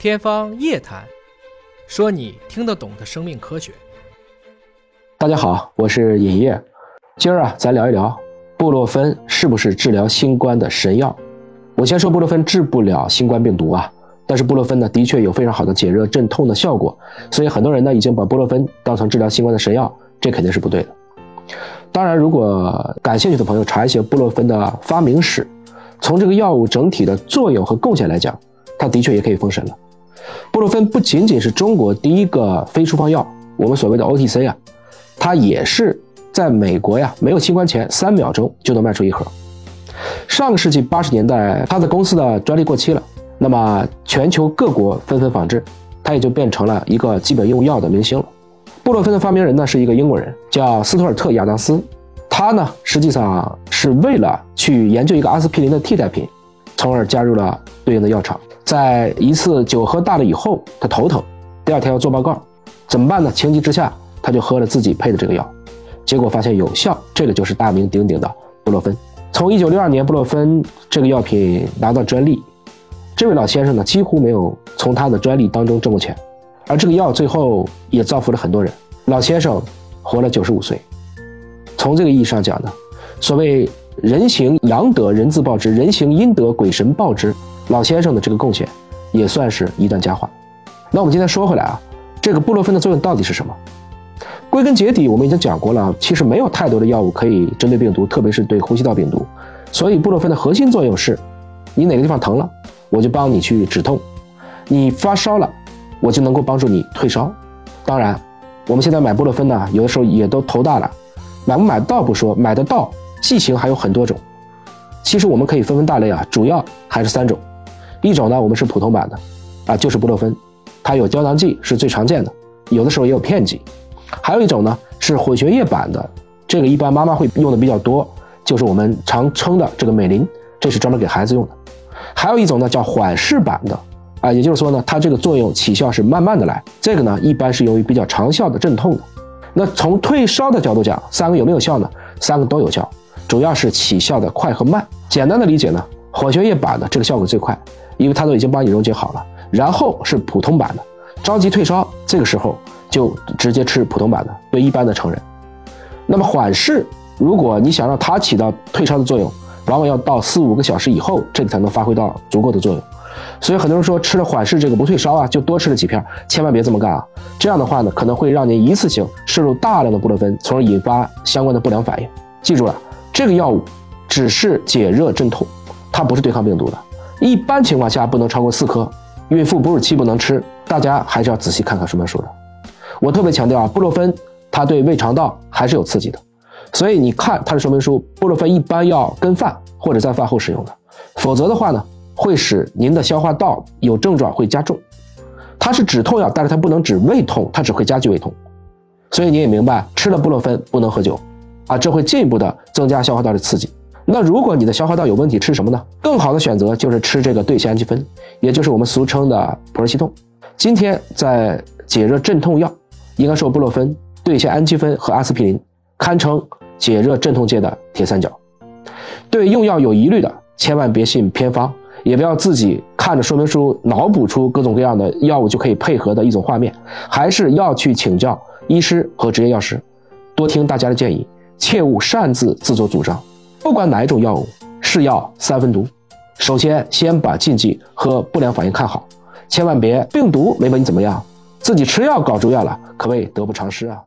天方夜谭，说你听得懂的生命科学。大家好，我是尹烨。今儿啊，咱聊一聊布洛芬是不是治疗新冠的神药？我先说布洛芬治不了新冠病毒啊，但是布洛芬呢，的确有非常好的解热镇痛的效果，所以很多人呢已经把布洛芬当成治疗新冠的神药，这肯定是不对的。当然，如果感兴趣的朋友查一些布洛芬的发明史，从这个药物整体的作用和贡献来讲，它的确也可以封神了。布洛芬不仅仅是中国第一个非处方药，我们所谓的 OTC 啊，它也是在美国呀没有新冠前三秒钟就能卖出一盒。上个世纪八十年代，它的公司的专利过期了，那么全球各国纷纷仿制，它也就变成了一个基本用药的明星了。布洛芬的发明人呢是一个英国人，叫斯图尔特·亚当斯。他呢实际上是为了去研究一个阿司匹林的替代品，从而加入了对应的药厂。在一次酒喝大了以后，他头疼，第二天要做报告，怎么办呢？情急之下，他就喝了自己配的这个药，结果发现有效。这个就是大名鼎鼎的布洛芬。从1962年布洛芬这个药品拿到专利，这位老先生呢几乎没有从他的专利当中挣过钱。而这个药最后也造福了很多人。老先生活了九十五岁。从这个意义上讲呢，所谓“人行阳德，人自报之；人行阴德，鬼神报之”。老先生的这个贡献，也算是一段佳话。那我们今天说回来啊，这个布洛芬的作用到底是什么？归根结底，我们已经讲过了，其实没有太多的药物可以针对病毒，特别是对呼吸道病毒。所以布洛芬的核心作用是，你哪个地方疼了，我就帮你去止痛；你发烧了。我就能够帮助你退烧。当然，我们现在买布洛芬呢，有的时候也都头大了，买不买得到不说，买得到剂型还有很多种。其实我们可以分分大类啊，主要还是三种。一种呢，我们是普通版的，啊，就是布洛芬，它有胶囊剂是最常见的，有的时候也有片剂。还有一种呢是混血液版的，这个一般妈妈会用的比较多，就是我们常称的这个美林，这是专门给孩子用的。还有一种呢叫缓释版的。啊，也就是说呢，它这个作用起效是慢慢的来，这个呢一般是由于比较长效的镇痛的。那从退烧的角度讲，三个有没有效呢？三个都有效，主要是起效的快和慢。简单的理解呢，混血液版的这个效果最快，因为它都已经帮你溶解好了。然后是普通版的，着急退烧，这个时候就直接吃普通版的，对一般的成人。那么缓释，如果你想让它起到退烧的作用，往往要到四五个小时以后，这个才能发挥到足够的作用。所以很多人说吃了缓释这个不退烧啊，就多吃了几片，千万别这么干啊！这样的话呢，可能会让您一次性摄入大量的布洛芬，从而引发相关的不良反应。记住了，这个药物只是解热镇痛，它不是对抗病毒的。一般情况下不能超过四颗，孕妇哺乳期不能吃，大家还是要仔细看看说明书的。我特别强调啊，布洛芬它对胃肠道还是有刺激的，所以你看它的说明书，布洛芬一般要跟饭或者在饭后使用的，否则的话呢？会使您的消化道有症状会加重，它是止痛药，但是它不能止胃痛，它只会加剧胃痛。所以你也明白，吃了布洛芬不能喝酒，啊，这会进一步的增加消化道的刺激。那如果你的消化道有问题，吃什么呢？更好的选择就是吃这个对烯氨基酚，也就是我们俗称的普热西痛。今天在解热镇痛药，应该说布洛芬、对烯氨基酚和阿司匹林堪称解热镇痛界的铁三角。对用药有疑虑的，千万别信偏方。也不要自己看着说明书脑补出各种各样的药物就可以配合的一种画面，还是要去请教医师和执业药师，多听大家的建议，切勿擅自自作主张。不管哪一种药物，是药三分毒，首先先把禁忌和不良反应看好，千万别病毒没把你怎么样，自己吃药搞住院了，可谓得不偿失啊。